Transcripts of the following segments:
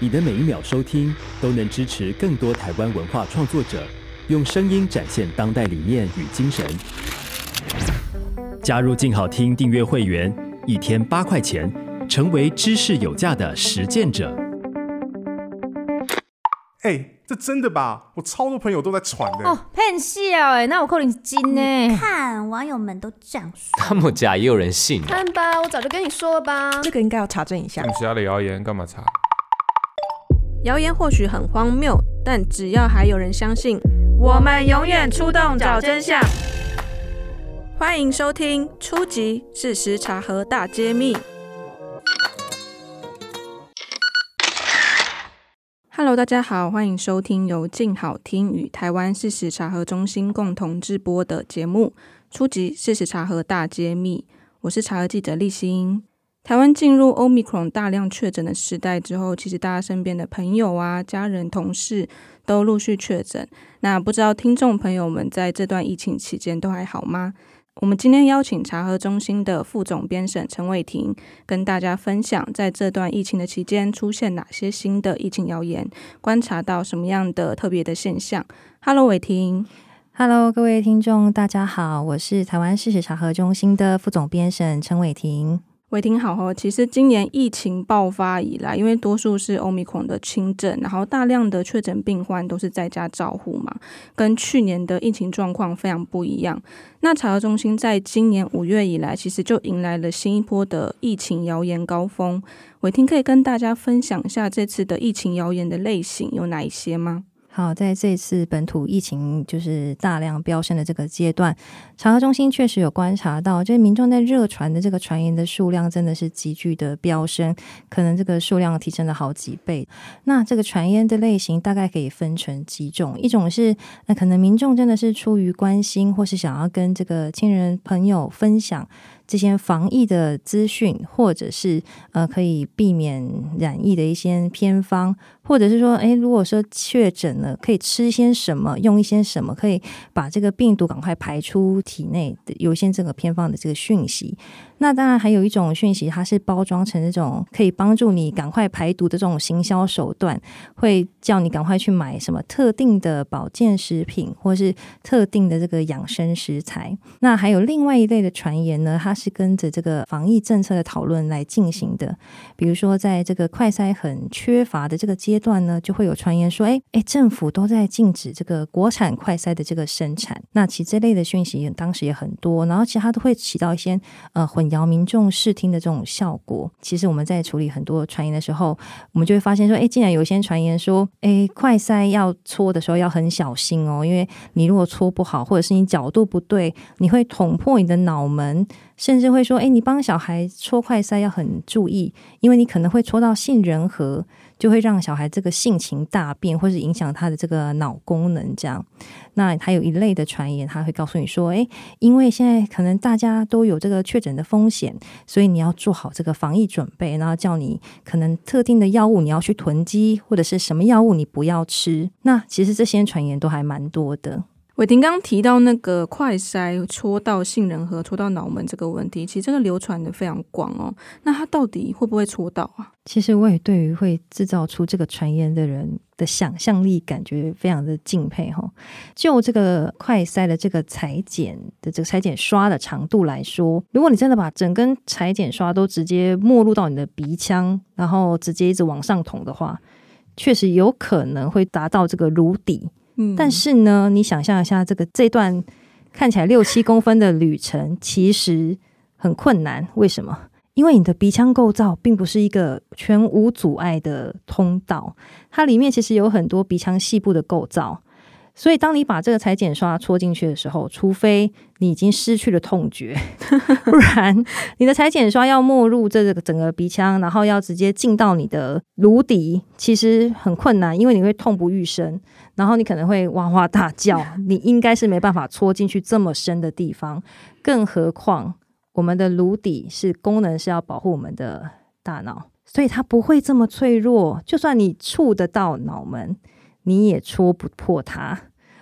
你的每一秒收听都能支持更多台湾文化创作者，用声音展现当代理念与精神。加入静好听订阅会员，一天八块钱，成为知识有价的实践者。哎、欸，这真的吧？我超多朋友都在传的。哦，骗笑哎，那我扣你金呢？看网友们都这样说，那么假也有人信？看吧，我早就跟你说了吧。这个应该要查证一下。其他的谣言干嘛查？谣言或许很荒谬，但只要还有人相信，我们永远出动找真相。欢迎收听《初级！事实查核大揭秘》。Hello，大家好，欢迎收听由静好听与台湾事实查核中心共同制播的节目《初级！事实查核大揭秘》。我是查核记者立新。台湾进入 Omicron 大量确诊的时代之后，其实大家身边的朋友啊、家人、同事都陆续确诊。那不知道听众朋友们在这段疫情期间都还好吗？我们今天邀请查核中心的副总编审陈伟霆，跟大家分享在这段疫情的期间出现哪些新的疫情谣言，观察到什么样的特别的现象。Hello，伟霆。Hello，各位听众，大家好，我是台湾事实查核中心的副总编审陈伟霆。伟霆好哦，其实今年疫情爆发以来，因为多数是 Omicron 的轻症，然后大量的确诊病患都是在家照护嘛，跟去年的疫情状况非常不一样。那查核中心在今年五月以来，其实就迎来了新一波的疫情谣言高峰。伟霆可以跟大家分享一下这次的疫情谣言的类型有哪一些吗？好，在这次本土疫情就是大量飙升的这个阶段，查核中心确实有观察到，就是民众在热传的这个传言的数量真的是急剧的飙升，可能这个数量提升了好几倍。那这个传言的类型大概可以分成几种，一种是那可能民众真的是出于关心，或是想要跟这个亲人朋友分享。这些防疫的资讯，或者是呃可以避免染疫的一些偏方，或者是说，诶，如果说确诊了，可以吃些什么，用一些什么，可以把这个病毒赶快排出体内的，有一些这个偏方的这个讯息。那当然还有一种讯息，它是包装成这种可以帮助你赶快排毒的这种行销手段，会叫你赶快去买什么特定的保健食品，或是特定的这个养生食材。那还有另外一类的传言呢，它是跟着这个防疫政策的讨论来进行的。比如说，在这个快筛很缺乏的这个阶段呢，就会有传言说，哎哎，政府都在禁止这个国产快筛的这个生产。那其实这类的讯息当时也很多，然后其他都会起到一些呃混。淆民众视听的这种效果，其实我们在处理很多传言的时候，我们就会发现说，哎，竟然有些传言说，哎，快筛要搓的时候要很小心哦，因为你如果搓不好，或者是你角度不对，你会捅破你的脑门。甚至会说：“诶，你帮小孩搓快塞要很注意，因为你可能会搓到杏仁核，就会让小孩这个性情大变，或是影响他的这个脑功能。这样，那还有一类的传言，他会告诉你说：诶，因为现在可能大家都有这个确诊的风险，所以你要做好这个防疫准备，然后叫你可能特定的药物你要去囤积，或者是什么药物你不要吃。那其实这些传言都还蛮多的。”伟霆刚提到那个快筛戳到杏仁核、戳到脑门这个问题，其实这个流传的非常广哦。那他到底会不会戳到啊？其实我也对于会制造出这个传言的人的想象力感觉非常的敬佩哈。就这个快筛的这个裁剪的这个裁剪刷的长度来说，如果你真的把整根裁剪刷都直接没入到你的鼻腔，然后直接一直往上捅的话，确实有可能会达到这个颅底。但是呢，你想象一下，这个这段看起来六七公分的旅程，其实很困难。为什么？因为你的鼻腔构造并不是一个全无阻碍的通道，它里面其实有很多鼻腔细部的构造。所以，当你把这个裁剪刷戳进去的时候，除非你已经失去了痛觉，不然你的裁剪刷要没入这个整个鼻腔，然后要直接进到你的颅底，其实很困难，因为你会痛不欲生，然后你可能会哇哇大叫。你应该是没办法戳进去这么深的地方，更何况我们的颅底是功能是要保护我们的大脑，所以它不会这么脆弱。就算你触得到脑门，你也戳不破它。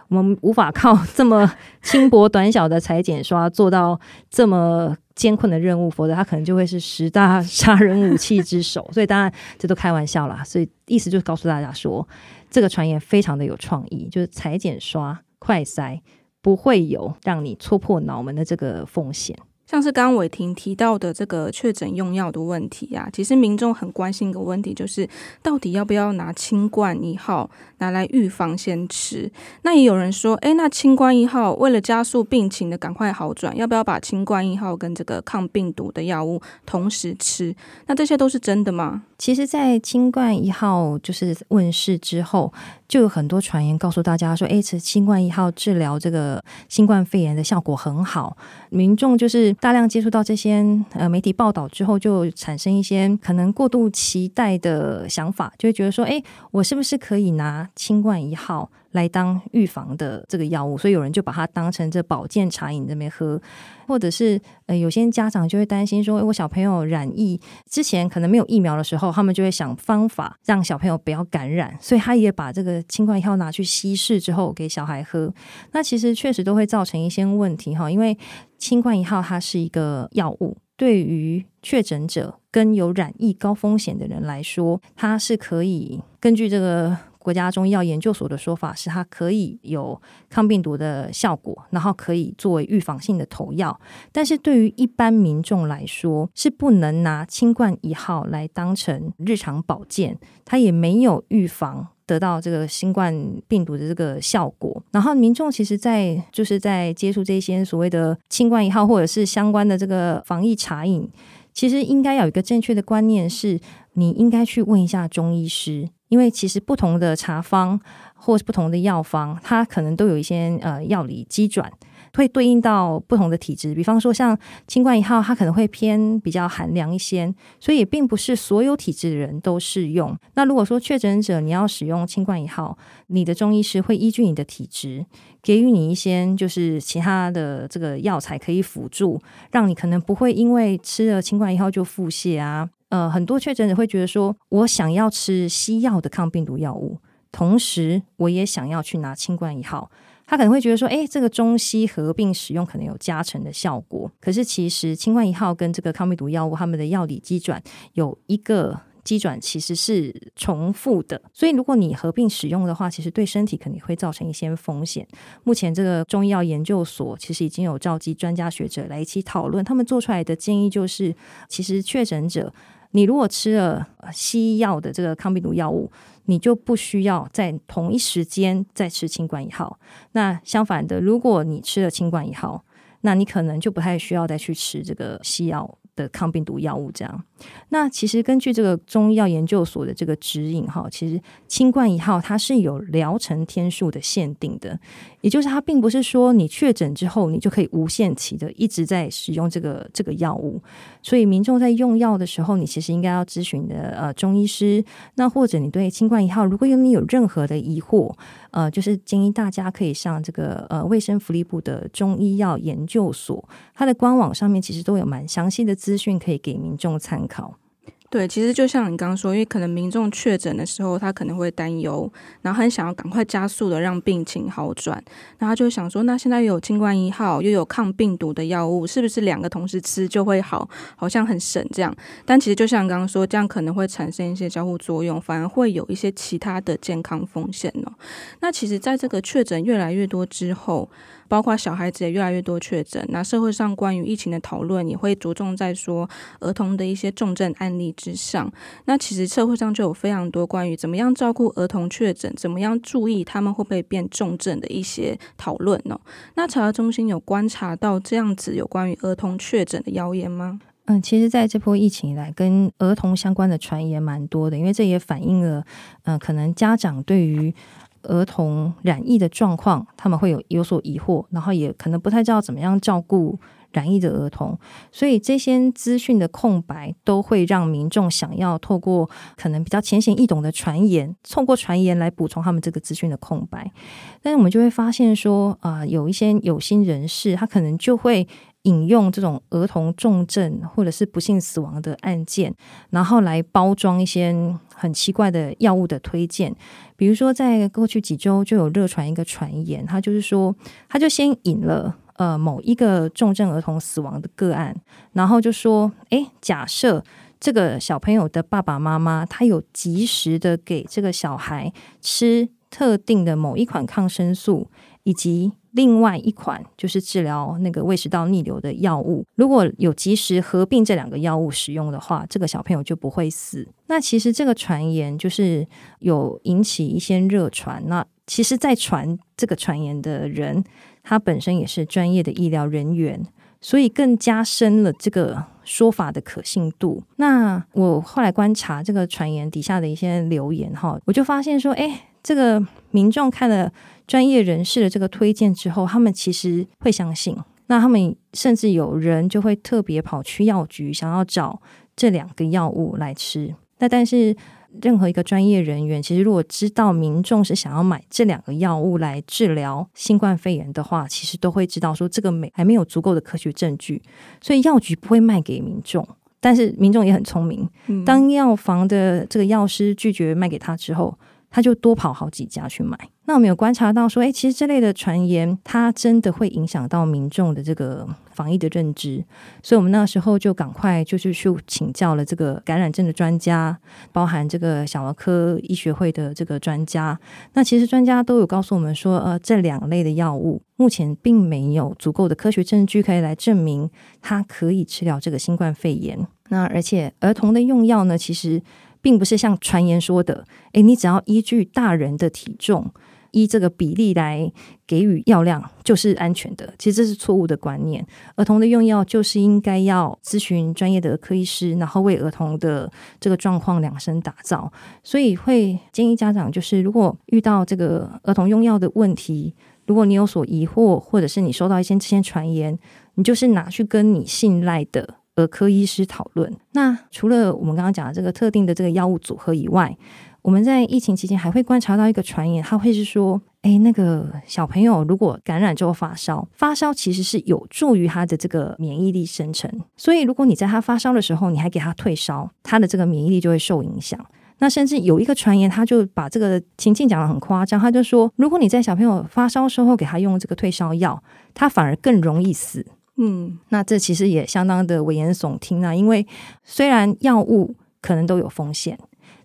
我们无法靠 这么轻薄短小的裁剪刷做到这么艰困的任务，否则他可能就会是十大杀人武器之首。所以当然这都开玩笑啦。所以意思就是告诉大家说，这个传言非常的有创意，就是裁剪刷、快塞不会有让你戳破脑门的这个风险。像是刚刚伟霆提到的这个确诊用药的问题啊，其实民众很关心一个问题，就是到底要不要拿清冠一号拿来预防先吃？那也有人说，诶，那清冠一号为了加速病情的赶快好转，要不要把清冠一号跟这个抗病毒的药物同时吃？那这些都是真的吗？其实，在清冠一号就是问世之后，就有很多传言告诉大家说，诶，这新冠一号治疗这个新冠肺炎的效果很好。民众就是大量接触到这些呃媒体报道之后，就产生一些可能过度期待的想法，就会觉得说，诶，我是不是可以拿新冠一号来当预防的这个药物，所以有人就把它当成这保健茶饮这边喝，或者是呃有些家长就会担心说，诶，我小朋友染疫之前可能没有疫苗的时候，他们就会想方法让小朋友不要感染，所以他也把这个清冠一号拿去稀释之后给小孩喝。那其实确实都会造成一些问题哈，因为清冠一号它是一个药物，对于确诊者跟有染疫高风险的人来说，它是可以根据这个。国家中医药研究所的说法是，它可以有抗病毒的效果，然后可以作为预防性的投药。但是对于一般民众来说，是不能拿清冠一号来当成日常保健，它也没有预防得到这个新冠病毒的这个效果。然后民众其实在，在就是在接触这些所谓的清冠一号或者是相关的这个防疫茶饮，其实应该有一个正确的观念是，你应该去问一下中医师。因为其实不同的茶方或是不同的药方，它可能都有一些呃药理机转，会对应到不同的体质。比方说像清冠一号，它可能会偏比较寒凉一些，所以也并不是所有体质的人都适用。那如果说确诊者你要使用清冠一号，你的中医师会依据你的体质，给予你一些就是其他的这个药材可以辅助，让你可能不会因为吃了清冠一号就腹泻啊。呃，很多确诊者会觉得说，我想要吃西药的抗病毒药物，同时我也想要去拿清冠一号。他可能会觉得说，诶，这个中西合并使用可能有加成的效果。可是其实清冠一号跟这个抗病毒药物，他们的药理机转有一个机转其实是重复的，所以如果你合并使用的话，其实对身体肯定会造成一些风险。目前这个中医药研究所其实已经有召集专家学者来一起讨论，他们做出来的建议就是，其实确诊者。你如果吃了西药的这个抗病毒药物，你就不需要在同一时间再吃清管一号。那相反的，如果你吃了清管一号，那你可能就不太需要再去吃这个西药的抗病毒药物这样，那其实根据这个中医药研究所的这个指引哈，其实清冠一号它是有疗程天数的限定的，也就是它并不是说你确诊之后你就可以无限期的一直在使用这个这个药物，所以民众在用药的时候，你其实应该要咨询的呃中医师，那或者你对清冠一号如果有你有任何的疑惑，呃，就是建议大家可以上这个呃卫生福利部的中医药研究所，它的官网上面其实都有蛮详细的。资讯可以给民众参考。对，其实就像你刚刚说，因为可能民众确诊的时候，他可能会担忧，然后很想要赶快加速的让病情好转，然后他就想说，那现在又有清冠一号，又有抗病毒的药物，是不是两个同时吃就会好？好像很神这样。但其实就像刚刚说，这样可能会产生一些交互作用，反而会有一些其他的健康风险哦。那其实，在这个确诊越来越多之后，包括小孩子也越来越多确诊，那社会上关于疫情的讨论也会着重在说儿童的一些重症案例之上。那其实社会上就有非常多关于怎么样照顾儿童确诊，怎么样注意他们会不会变重症的一些讨论呢？那查核中心有观察到这样子有关于儿童确诊的谣言吗？嗯，其实在这波疫情以来，跟儿童相关的传言蛮多的，因为这也反映了，嗯、可能家长对于。儿童染疫的状况，他们会有有所疑惑，然后也可能不太知道怎么样照顾染疫的儿童，所以这些资讯的空白都会让民众想要透过可能比较浅显易懂的传言，透过传言来补充他们这个资讯的空白。但是我们就会发现说，啊、呃，有一些有心人士，他可能就会。引用这种儿童重症或者是不幸死亡的案件，然后来包装一些很奇怪的药物的推荐。比如说，在过去几周就有热传一个传言，他就是说，他就先引了呃某一个重症儿童死亡的个案，然后就说，诶，假设这个小朋友的爸爸妈妈他有及时的给这个小孩吃特定的某一款抗生素，以及另外一款就是治疗那个胃食道逆流的药物，如果有及时合并这两个药物使用的话，这个小朋友就不会死。那其实这个传言就是有引起一些热传。那其实，在传这个传言的人，他本身也是专业的医疗人员，所以更加深了这个说法的可信度。那我后来观察这个传言底下的一些留言哈，我就发现说，哎，这个民众看了。专业人士的这个推荐之后，他们其实会相信。那他们甚至有人就会特别跑去药局，想要找这两个药物来吃。那但是任何一个专业人员，其实如果知道民众是想要买这两个药物来治疗新冠肺炎的话，其实都会知道说这个没还没有足够的科学证据，所以药局不会卖给民众。但是民众也很聪明，当药房的这个药师拒绝卖给他之后。他就多跑好几家去买。那我们有观察到说，诶，其实这类的传言，它真的会影响到民众的这个防疫的认知。所以我们那时候就赶快就是去请教了这个感染症的专家，包含这个小儿科医学会的这个专家。那其实专家都有告诉我们说，呃，这两类的药物目前并没有足够的科学证据可以来证明它可以治疗这个新冠肺炎。那而且儿童的用药呢，其实。并不是像传言说的，诶，你只要依据大人的体重，依这个比例来给予药量就是安全的。其实这是错误的观念。儿童的用药就是应该要咨询专业的科医师，然后为儿童的这个状况量身打造。所以会建议家长，就是如果遇到这个儿童用药的问题，如果你有所疑惑，或者是你收到一些这些传言，你就是拿去跟你信赖的。儿科医师讨论。那除了我们刚刚讲的这个特定的这个药物组合以外，我们在疫情期间还会观察到一个传言，他会是说，诶，那个小朋友如果感染之后发烧，发烧其实是有助于他的这个免疫力生成。所以，如果你在他发烧的时候，你还给他退烧，他的这个免疫力就会受影响。那甚至有一个传言，他就把这个情境讲得很夸张，他就说，如果你在小朋友发烧的时候给他用这个退烧药，他反而更容易死。嗯，那这其实也相当的危言耸听啊！因为虽然药物可能都有风险，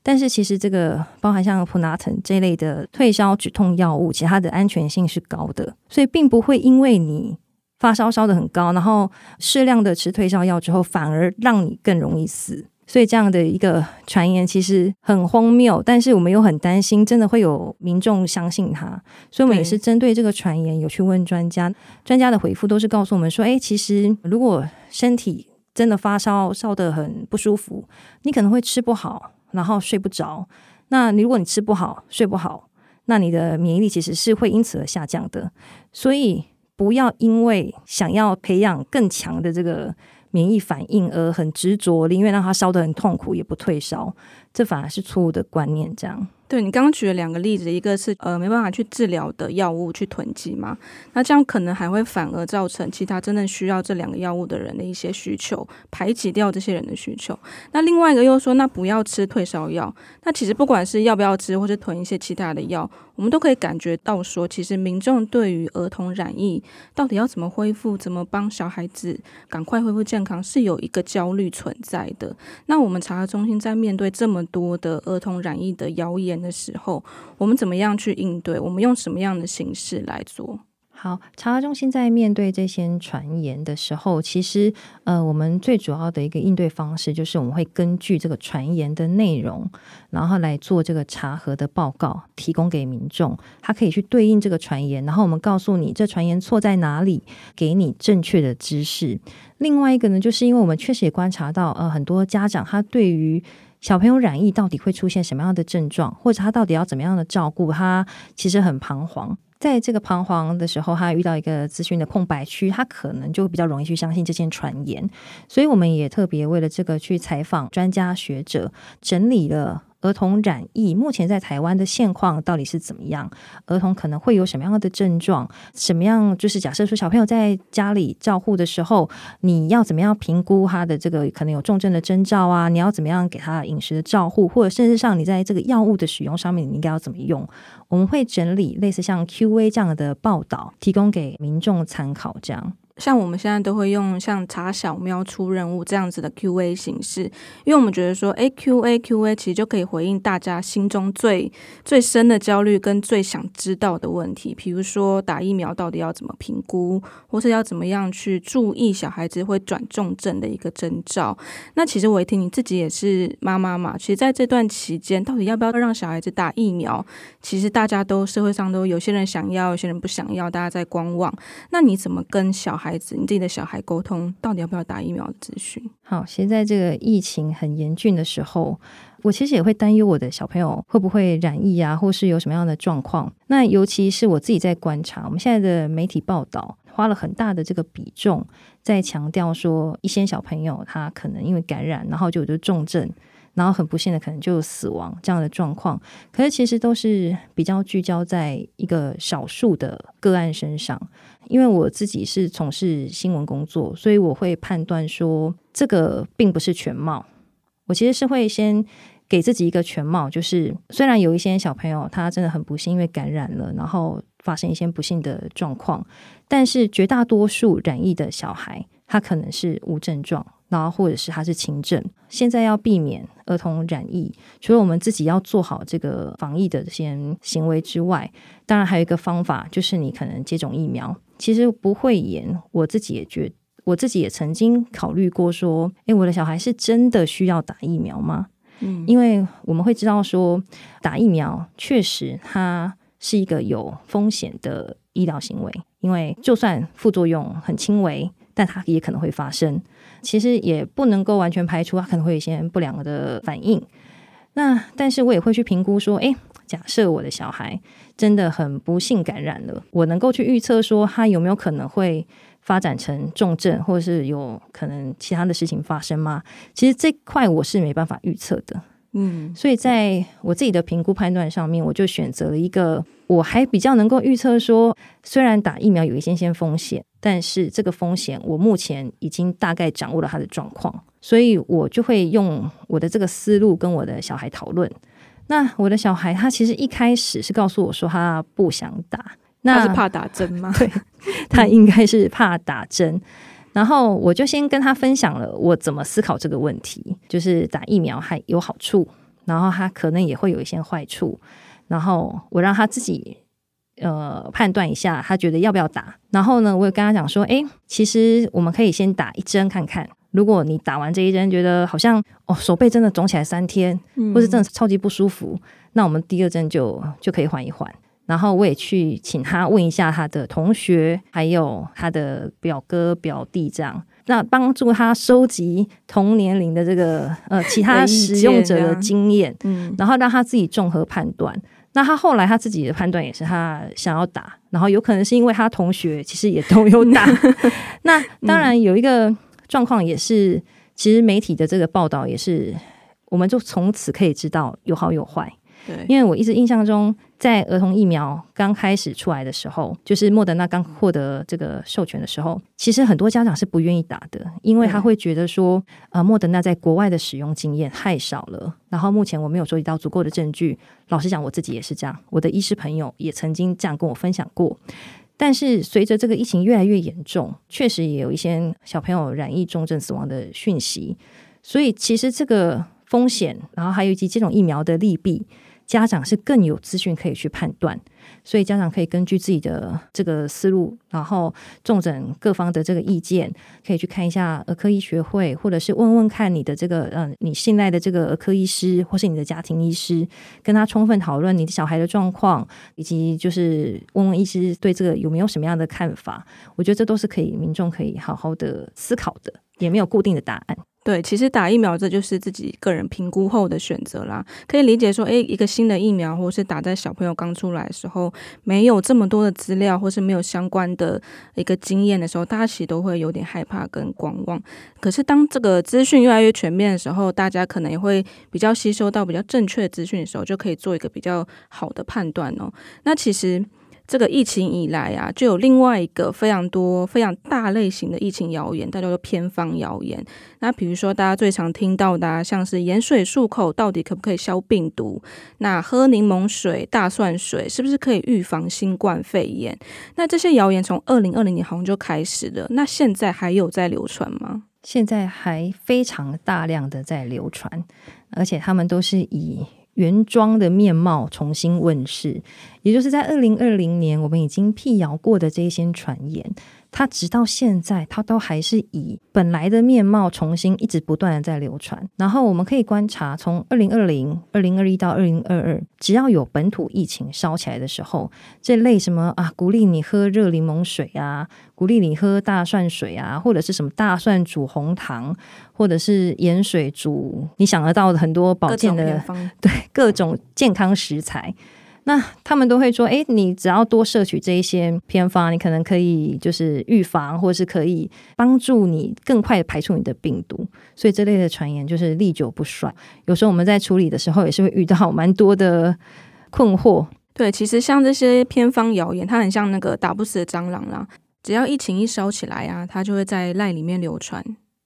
但是其实这个包含像普拿疼这类的退烧止痛药物，其实它的安全性是高的，所以并不会因为你发烧烧的很高，然后适量的吃退烧药之后，反而让你更容易死。所以这样的一个传言其实很荒谬，但是我们又很担心，真的会有民众相信他。所以我们也是针对这个传言有去问专家，专家的回复都是告诉我们说：诶，其实如果身体真的发烧，烧得很不舒服，你可能会吃不好，然后睡不着。那你如果你吃不好，睡不好，那你的免疫力其实是会因此而下降的。所以不要因为想要培养更强的这个。免疫反应而很执着，宁愿让他烧得很痛苦也不退烧，这反而是错误的观念。这样。对，你刚刚举了两个例子，一个是呃没办法去治疗的药物去囤积嘛，那这样可能还会反而造成其他真正需要这两个药物的人的一些需求，排挤掉这些人的需求。那另外一个又说，那不要吃退烧药。那其实不管是要不要吃，或者囤一些其他的药，我们都可以感觉到说，其实民众对于儿童染疫到底要怎么恢复，怎么帮小孩子赶快恢复健康，是有一个焦虑存在的。那我们查核中心在面对这么多的儿童染疫的谣言的时候，我们怎么样去应对？我们用什么样的形式来做？好，查核中心在面对这些传言的时候，其实呃，我们最主要的一个应对方式就是我们会根据这个传言的内容，然后来做这个查核的报告，提供给民众，他可以去对应这个传言，然后我们告诉你这传言错在哪里，给你正确的知识。另外一个呢，就是因为我们确实也观察到，呃，很多家长他对于小朋友染疫到底会出现什么样的症状，或者他到底要怎么样的照顾，他其实很彷徨。在这个彷徨的时候，他遇到一个资讯的空白区，他可能就比较容易去相信这些传言。所以，我们也特别为了这个去采访专家学者，整理了儿童染疫目前在台湾的现况到底是怎么样？儿童可能会有什么样的症状？什么样就是假设说小朋友在家里照护的时候，你要怎么样评估他的这个可能有重症的征兆啊？你要怎么样给他饮食的照护，或者甚至上你在这个药物的使用上面，你应该要怎么用？我们会整理类似像 Q&A 这样的报道，提供给民众参考，这样。像我们现在都会用像查小喵出任务这样子的 Q&A 形式，因为我们觉得说，诶 Q&A Q&A 其实就可以回应大家心中最最深的焦虑跟最想知道的问题，比如说打疫苗到底要怎么评估，或是要怎么样去注意小孩子会转重症的一个征兆。那其实我一听你自己也是妈妈嘛，其实在这段期间，到底要不要让小孩子打疫苗，其实大家都社会上都有些人想要，有些人不想要，大家在观望。那你怎么跟小孩？子，你自己的小孩沟通到底要不要打疫苗的资讯？好，现在这个疫情很严峻的时候，我其实也会担忧我的小朋友会不会染疫啊，或是有什么样的状况。那尤其是我自己在观察，我们现在的媒体报道花了很大的这个比重，在强调说一些小朋友他可能因为感染，然后就有重症。然后很不幸的，可能就死亡这样的状况。可是其实都是比较聚焦在一个少数的个案身上。因为我自己是从事新闻工作，所以我会判断说这个并不是全貌。我其实是会先给自己一个全貌，就是虽然有一些小朋友他真的很不幸，因为感染了，然后发生一些不幸的状况，但是绝大多数染疫的小孩，他可能是无症状。然后，或者是他是轻症，现在要避免儿童染疫，除了我们自己要做好这个防疫的这些行为之外，当然还有一个方法，就是你可能接种疫苗。其实不会严，我自己也觉，我自己也曾经考虑过说，诶，我的小孩是真的需要打疫苗吗？嗯，因为我们会知道说，打疫苗确实它是一个有风险的医疗行为，因为就算副作用很轻微。但它也可能会发生，其实也不能够完全排除它可能会有一些不良的反应。那但是我也会去评估说，诶，假设我的小孩真的很不幸感染了，我能够去预测说他有没有可能会发展成重症，或者是有可能其他的事情发生吗？其实这块我是没办法预测的。嗯，所以在我自己的评估判断上面，我就选择了一个我还比较能够预测说，虽然打疫苗有一些些风险，但是这个风险我目前已经大概掌握了它的状况，所以我就会用我的这个思路跟我的小孩讨论。那我的小孩他其实一开始是告诉我说他不想打，那他是怕打针吗？对，他应该是怕打针。然后我就先跟他分享了我怎么思考这个问题，就是打疫苗还有好处，然后他可能也会有一些坏处，然后我让他自己呃判断一下，他觉得要不要打。然后呢，我也跟他讲说，诶，其实我们可以先打一针看看，如果你打完这一针觉得好像哦手背真的肿起来三天，或是真的超级不舒服，那我们第二针就就可以缓一缓。然后我也去请他问一下他的同学，还有他的表哥表弟，这样那帮助他收集同年龄的这个呃 其他使用者的经验，嗯，然后让他自己综合判断。那他后来他自己的判断也是他想要打，然后有可能是因为他同学其实也都有打。那当然有一个状况也是，其实媒体的这个报道也是，我们就从此可以知道有好有坏。对，因为我一直印象中，在儿童疫苗刚开始出来的时候，就是莫德纳刚获得这个授权的时候，其实很多家长是不愿意打的，因为他会觉得说，呃，莫德纳在国外的使用经验太少了，然后目前我没有收集到足够的证据。老实讲，我自己也是这样，我的医师朋友也曾经这样跟我分享过。但是随着这个疫情越来越严重，确实也有一些小朋友染疫重症死亡的讯息，所以其实这个风险，然后还有以及这种疫苗的利弊。家长是更有资讯可以去判断，所以家长可以根据自己的这个思路，然后重整各方的这个意见，可以去看一下儿科医学会，或者是问问看你的这个嗯，你信赖的这个儿科医师，或是你的家庭医师，跟他充分讨论你的小孩的状况，以及就是问问医师对这个有没有什么样的看法。我觉得这都是可以民众可以好好的思考的，也没有固定的答案。对，其实打疫苗这就是自己个人评估后的选择啦。可以理解说，诶，一个新的疫苗，或是打在小朋友刚出来的时候，没有这么多的资料，或是没有相关的一个经验的时候，大家其实都会有点害怕跟观望。可是当这个资讯越来越全面的时候，大家可能也会比较吸收到比较正确的资讯的时候，就可以做一个比较好的判断哦。那其实。这个疫情以来啊，就有另外一个非常多、非常大类型的疫情谣言，大家叫做偏方谣言。那比如说，大家最常听到的，像是盐水漱口到底可不可以消病毒？那喝柠檬水、大蒜水是不是可以预防新冠肺炎？那这些谣言从二零二零年好像就开始了，那现在还有在流传吗？现在还非常大量的在流传，而且他们都是以。原装的面貌重新问世，也就是在二零二零年，我们已经辟谣过的这些传言。它直到现在，它都还是以本来的面貌重新一直不断的在流传。然后我们可以观察，从二零二零、二零二一到二零二二，只要有本土疫情烧起来的时候，这类什么啊，鼓励你喝热柠檬水啊，鼓励你喝大蒜水啊，或者是什么大蒜煮红糖，或者是盐水煮，你想得到的很多保健的，对，各种健康食材。那他们都会说，诶，你只要多摄取这一些偏方，你可能可以就是预防，或是可以帮助你更快的排除你的病毒。所以这类的传言就是历久不衰。有时候我们在处理的时候，也是会遇到蛮多的困惑。对，其实像这些偏方谣言，它很像那个打不死的蟑螂啦。只要疫情一烧起来啊，它就会在赖里面流传。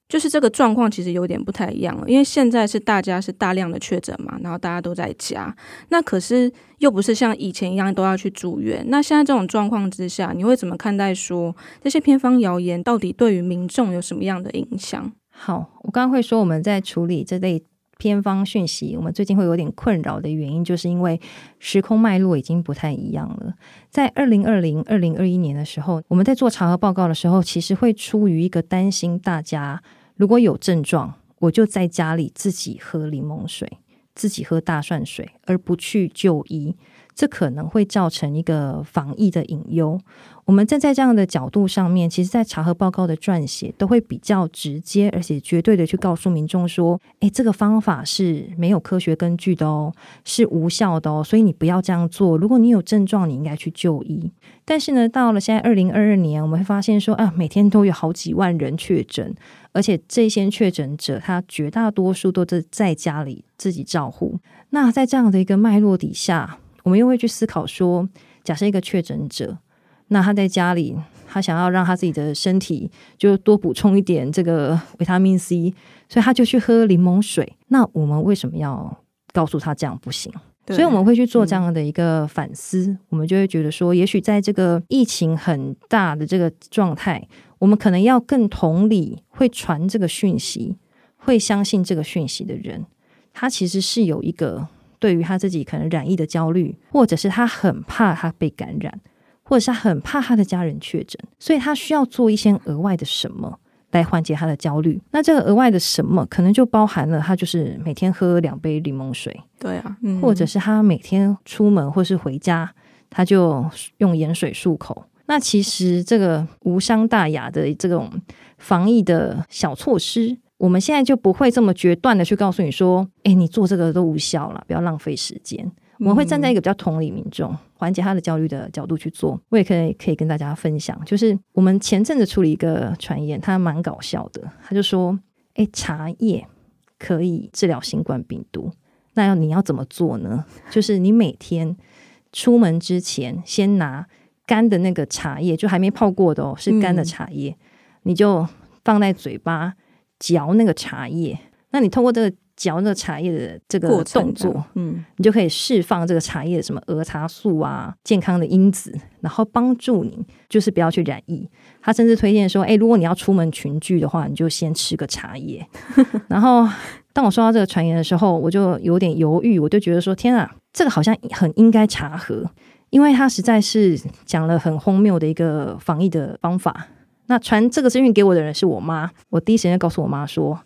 就是这个状况其实有点不太一样了，因为现在是大家是大量的确诊嘛，然后大家都在家，那可是又不是像以前一样都要去住院。那现在这种状况之下，你会怎么看待说这些偏方谣言到底对于民众有什么样的影响？好，我刚刚会说我们在处理这类。偏方讯息，我们最近会有点困扰的原因，就是因为时空脉络已经不太一样了。在二零二零、二零二一年的时候，我们在做查核报告的时候，其实会出于一个担心，大家如果有症状，我就在家里自己喝柠檬水，自己喝大蒜水，而不去就医。这可能会造成一个防疫的隐忧。我们站在这样的角度上面，其实，在查核报告的撰写都会比较直接，而且绝对的去告诉民众说：“诶，这个方法是没有科学根据的哦，是无效的哦，所以你不要这样做。如果你有症状，你应该去就医。”但是呢，到了现在二零二二年，我们会发现说：“啊，每天都有好几万人确诊，而且这些确诊者，他绝大多数都是在家里自己照护。”那在这样的一个脉络底下，我们又会去思考说，假设一个确诊者，那他在家里，他想要让他自己的身体就多补充一点这个维他命 C，所以他就去喝柠檬水。那我们为什么要告诉他这样不行？所以我们会去做这样的一个反思。嗯、我们就会觉得说，也许在这个疫情很大的这个状态，我们可能要更同理会传这个讯息、会相信这个讯息的人，他其实是有一个。对于他自己可能染疫的焦虑，或者是他很怕他被感染，或者是他很怕他的家人确诊，所以他需要做一些额外的什么来缓解他的焦虑。那这个额外的什么，可能就包含了他就是每天喝两杯柠檬水，对啊，嗯、或者是他每天出门或是回家，他就用盐水漱口。那其实这个无伤大雅的这种防疫的小措施。我们现在就不会这么决断的去告诉你说，哎，你做这个都无效了，不要浪费时间。我们会站在一个比较同理民众、缓解他的焦虑的角度去做。我也可以可以跟大家分享，就是我们前阵子处理一个传言，他蛮搞笑的。他就说，哎，茶叶可以治疗新冠病毒，那要你要怎么做呢？就是你每天出门之前，先拿干的那个茶叶，就还没泡过的哦，是干的茶叶，嗯、你就放在嘴巴。嚼那个茶叶，那你通过这个嚼那个茶叶的这个动作，嗯，你就可以释放这个茶叶的什么儿茶素啊，健康的因子，然后帮助你就是不要去染疫。他甚至推荐说，哎，如果你要出门群聚的话，你就先吃个茶叶。然后当我说到这个传言的时候，我就有点犹豫，我就觉得说，天啊，这个好像很应该查核，因为他实在是讲了很荒谬的一个防疫的方法。那传这个资讯给我的人是我妈，我第一时间告诉我妈说：“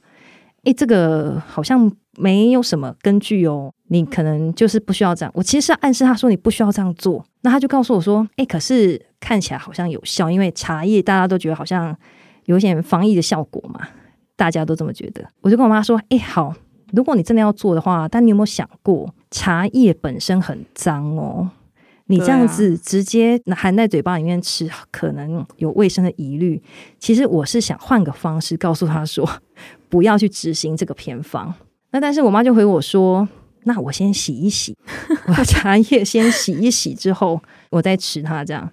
诶，这个好像没有什么根据哦，你可能就是不需要这样。”我其实是暗示她说你不需要这样做。那她就告诉我说：“诶，可是看起来好像有效，因为茶叶大家都觉得好像有一些防疫的效果嘛。”大家都这么觉得。我就跟我妈说：“哎，好，如果你真的要做的话，但你有没有想过，茶叶本身很脏哦？你这样子直接含在嘴巴里面吃，可能有卫生的疑虑。其实我是想换个方式告诉他说，不要去执行这个偏方。那但是我妈就回我说。”那我先洗一洗，我把茶叶先洗一洗之后，我再吃它。这样，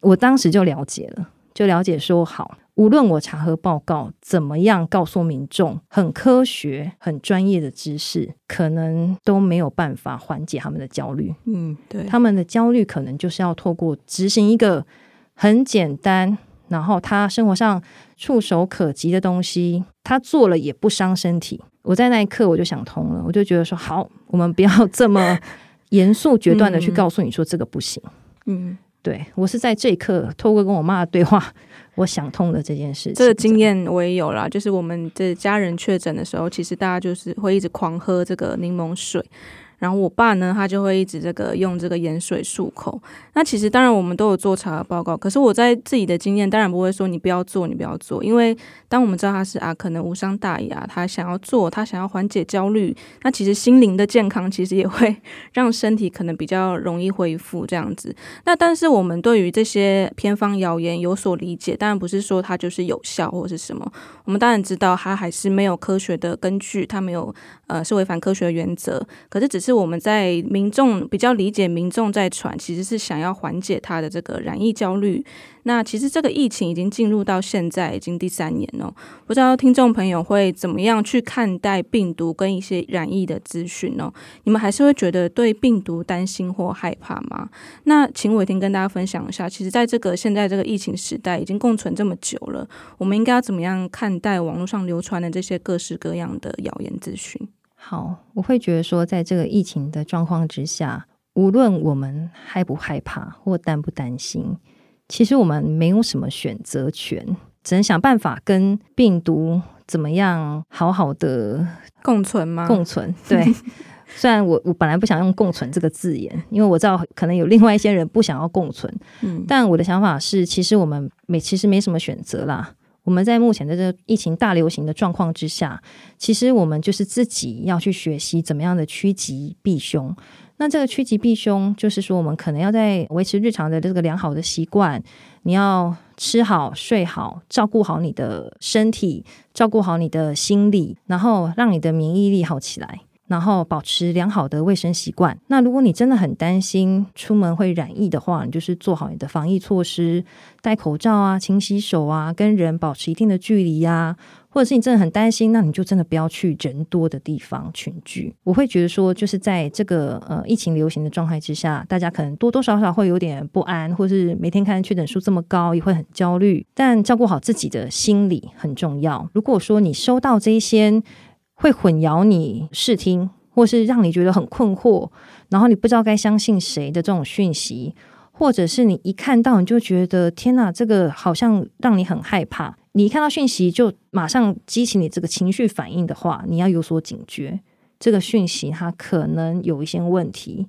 我当时就了解了，就了解说，好，无论我查核报告怎么样，告诉民众很科学、很专业的知识，可能都没有办法缓解他们的焦虑。嗯，对，他们的焦虑可能就是要透过执行一个很简单，然后他生活上触手可及的东西，他做了也不伤身体。我在那一刻我就想通了，我就觉得说好，我们不要这么严肃决断的去告诉你说这个不行。嗯，对，我是在这一刻透过跟我妈的对话，我想通了这件事情。这个经验我也有啦，就是我们的家人确诊的时候，其实大家就是会一直狂喝这个柠檬水。然后我爸呢，他就会一直这个用这个盐水漱口。那其实当然我们都有做查核报告，可是我在自己的经验当然不会说你不要做，你不要做，因为当我们知道他是啊，可能无伤大雅，他想要做，他想要缓解焦虑，那其实心灵的健康其实也会让身体可能比较容易恢复这样子。那但是我们对于这些偏方谣言有所理解，当然不是说它就是有效或是什么，我们当然知道它还是没有科学的根据，它没有呃是违反科学原则，可是只是。我们在民众比较理解，民众在传，其实是想要缓解他的这个染疫焦虑。那其实这个疫情已经进入到现在已经第三年了，不知道听众朋友会怎么样去看待病毒跟一些染疫的资讯呢？你们还是会觉得对病毒担心或害怕吗？那请玮婷跟大家分享一下，其实在这个现在这个疫情时代已经共存这么久了，我们应该要怎么样看待网络上流传的这些各式各样的谣言资讯？好，我会觉得说，在这个疫情的状况之下，无论我们害不害怕或担不担心，其实我们没有什么选择权，只能想办法跟病毒怎么样好好的共存吗？共存。对，虽然我我本来不想用“共存”这个字眼，因为我知道可能有另外一些人不想要共存。嗯，但我的想法是，其实我们没其实没什么选择啦。我们在目前的这个疫情大流行的状况之下，其实我们就是自己要去学习怎么样的趋吉避凶。那这个趋吉避凶，就是说我们可能要在维持日常的这个良好的习惯，你要吃好、睡好，照顾好你的身体，照顾好你的心理，然后让你的免疫力好起来。然后保持良好的卫生习惯。那如果你真的很担心出门会染疫的话，你就是做好你的防疫措施，戴口罩啊，勤洗手啊，跟人保持一定的距离呀。或者是你真的很担心，那你就真的不要去人多的地方群聚。我会觉得说，就是在这个呃疫情流行的状态之下，大家可能多多少少会有点不安，或是每天看确诊数这么高，也会很焦虑。但照顾好自己的心理很重要。如果说你收到这一些，会混淆你视听，或是让你觉得很困惑，然后你不知道该相信谁的这种讯息，或者是你一看到你就觉得天哪，这个好像让你很害怕，你一看到讯息就马上激起你这个情绪反应的话，你要有所警觉，这个讯息它可能有一些问题。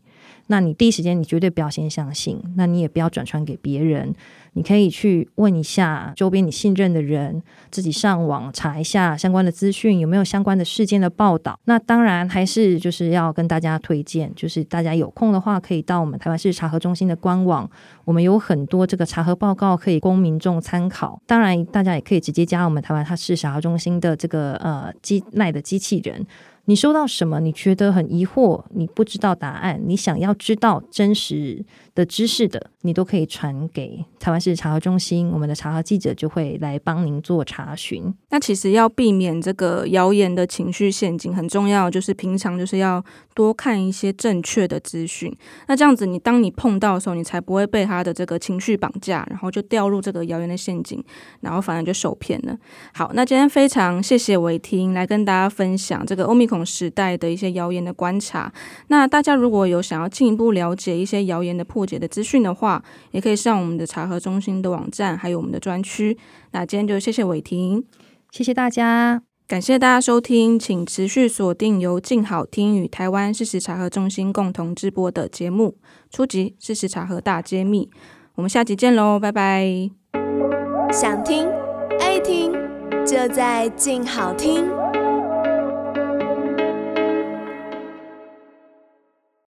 那你第一时间你绝对不要先相信，那你也不要转传给别人。你可以去问一下周边你信任的人，自己上网查一下相关的资讯，有没有相关的事件的报道。那当然还是就是要跟大家推荐，就是大家有空的话可以到我们台湾市查核中心的官网，我们有很多这个查核报告可以供民众参考。当然，大家也可以直接加我们台湾市查核中心的这个呃机赖的机器人。你收到什么？你觉得很疑惑，你不知道答案，你想要知道真实的知识的，你都可以传给台湾市查核中心，我们的查核记者就会来帮您做查询。那其实要避免这个谣言的情绪陷阱，很重要，就是平常就是要多看一些正确的资讯。那这样子，你当你碰到的时候，你才不会被他的这个情绪绑架，然后就掉入这个谣言的陷阱，然后反而就受骗了。好，那今天非常谢谢玮婷来跟大家分享这个欧米孔时代的一些谣言的观察，那大家如果有想要进一步了解一些谣言的破解的资讯的话，也可以上我们的查核中心的网站，还有我们的专区。那今天就谢谢伟霆，谢谢大家，感谢大家收听，请持续锁定由静好听与台湾事实查核中心共同直播的节目《初级！事实查核大揭秘》，我们下集见喽，拜拜。想听爱听。就在静好听。